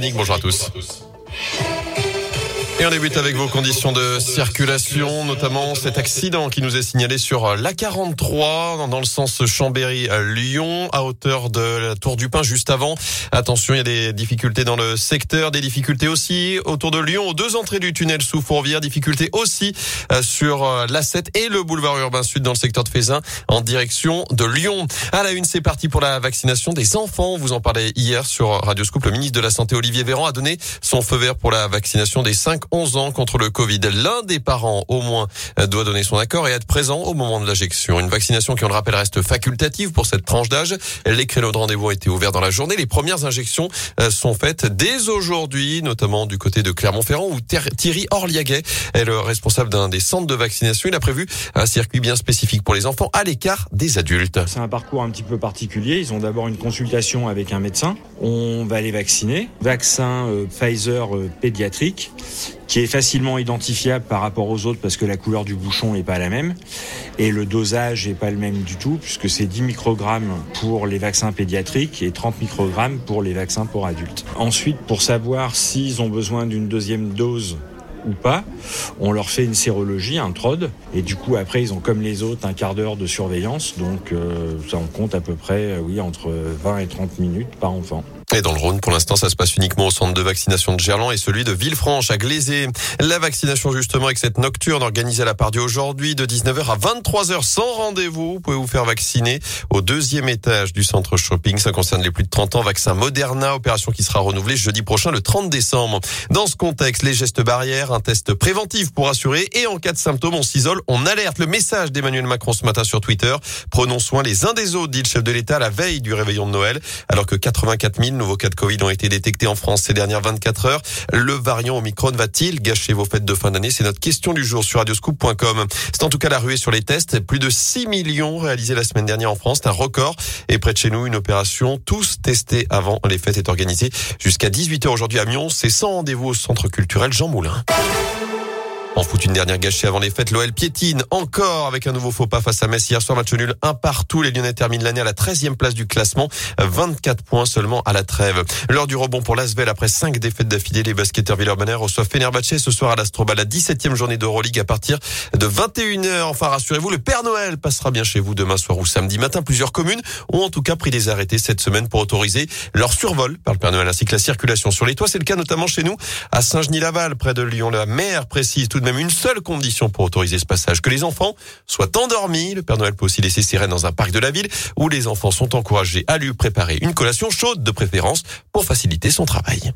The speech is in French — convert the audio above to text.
Bonjour à tous. Et on débute avec vos conditions de circulation, notamment cet accident qui nous est signalé sur la 43 dans le sens Chambéry-Lyon à hauteur de la Tour du Pin juste avant. Attention, il y a des difficultés dans le secteur, des difficultés aussi autour de Lyon aux deux entrées du tunnel sous Fourvière, difficultés aussi euh, sur euh, la 7 et le boulevard urbain sud dans le secteur de Fézin en direction de Lyon. À la une, c'est parti pour la vaccination des enfants. Vous en parlez hier sur Radio Scoop. Le ministre de la Santé Olivier Véran a donné son feu vert pour la vaccination des 5 11 ans contre le Covid. L'un des parents, au moins, doit donner son accord et être présent au moment de l'injection. Une vaccination qui, on le rappelle, reste facultative pour cette tranche d'âge. Les créneaux de rendez-vous ont été ouverts dans la journée. Les premières injections euh, sont faites dès aujourd'hui, notamment du côté de Clermont-Ferrand où Thierry Orliaguet est le responsable d'un des centres de vaccination. Il a prévu un circuit bien spécifique pour les enfants à l'écart des adultes. C'est un parcours un petit peu particulier. Ils ont d'abord une consultation avec un médecin. On va les vacciner. Vaccin euh, Pfizer euh, pédiatrique qui est facilement identifiable par rapport aux autres parce que la couleur du bouchon n'est pas la même et le dosage n'est pas le même du tout puisque c'est 10 microgrammes pour les vaccins pédiatriques et 30 microgrammes pour les vaccins pour adultes. Ensuite, pour savoir s'ils ont besoin d'une deuxième dose ou pas, on leur fait une sérologie, un TROD, et du coup après ils ont comme les autres un quart d'heure de surveillance, donc euh, ça en compte à peu près, euh, oui, entre 20 et 30 minutes par enfant. Et dans le Rhône, pour l'instant, ça se passe uniquement au centre de vaccination de Gerland et celui de Villefranche à Glazé. La vaccination, justement, avec cette nocturne organisée à la part aujourd'hui de 19h à 23h sans rendez-vous. Vous pouvez vous faire vacciner au deuxième étage du centre shopping. Ça concerne les plus de 30 ans. Vaccin Moderna, opération qui sera renouvelée jeudi prochain, le 30 décembre. Dans ce contexte, les gestes barrières, un test préventif pour assurer et en cas de symptômes, on s'isole, on alerte. Le message d'Emmanuel Macron ce matin sur Twitter. Prenons soin les uns des autres, dit le chef de l'État la veille du réveillon de Noël, alors que 84 000 nouveaux cas de Covid ont été détectés en France ces dernières 24 heures. Le variant Omicron va-t-il gâcher vos fêtes de fin d'année? C'est notre question du jour sur radioscoop.com. C'est en tout cas la ruée sur les tests. Plus de 6 millions réalisés la semaine dernière en France. C'est un record. Et près de chez nous, une opération tous testés avant les fêtes est organisée jusqu'à 18h aujourd'hui à Mions. C'est sans rendez-vous au centre culturel Jean Moulin. En foot, une dernière gâchée avant les fêtes. L'OL piétine encore avec un nouveau faux pas face à Metz. Hier soir, match nul un partout. Les Lyonnais terminent l'année à la 13e place du classement. 24 points seulement à la trêve. L'heure du rebond pour l'Asvel après 5 défaites d'affilée. Les basketteurs Villeurbanner reçoivent Fenerbahçe ce soir à l'Astrobal. La 17e journée d'Euroleague à partir de 21h. Enfin, rassurez-vous, le Père Noël passera bien chez vous demain soir ou samedi matin. Plusieurs communes ont en tout cas pris des arrêtés cette semaine pour autoriser leur survol par le Père Noël ainsi que la circulation sur les toits. C'est le cas notamment chez nous à Saint-Genis-Laval, près de Lyon. La mer précise de même une seule condition pour autoriser ce passage, que les enfants soient endormis. Le Père Noël peut aussi laisser ses dans un parc de la ville où les enfants sont encouragés à lui préparer une collation chaude de préférence pour faciliter son travail.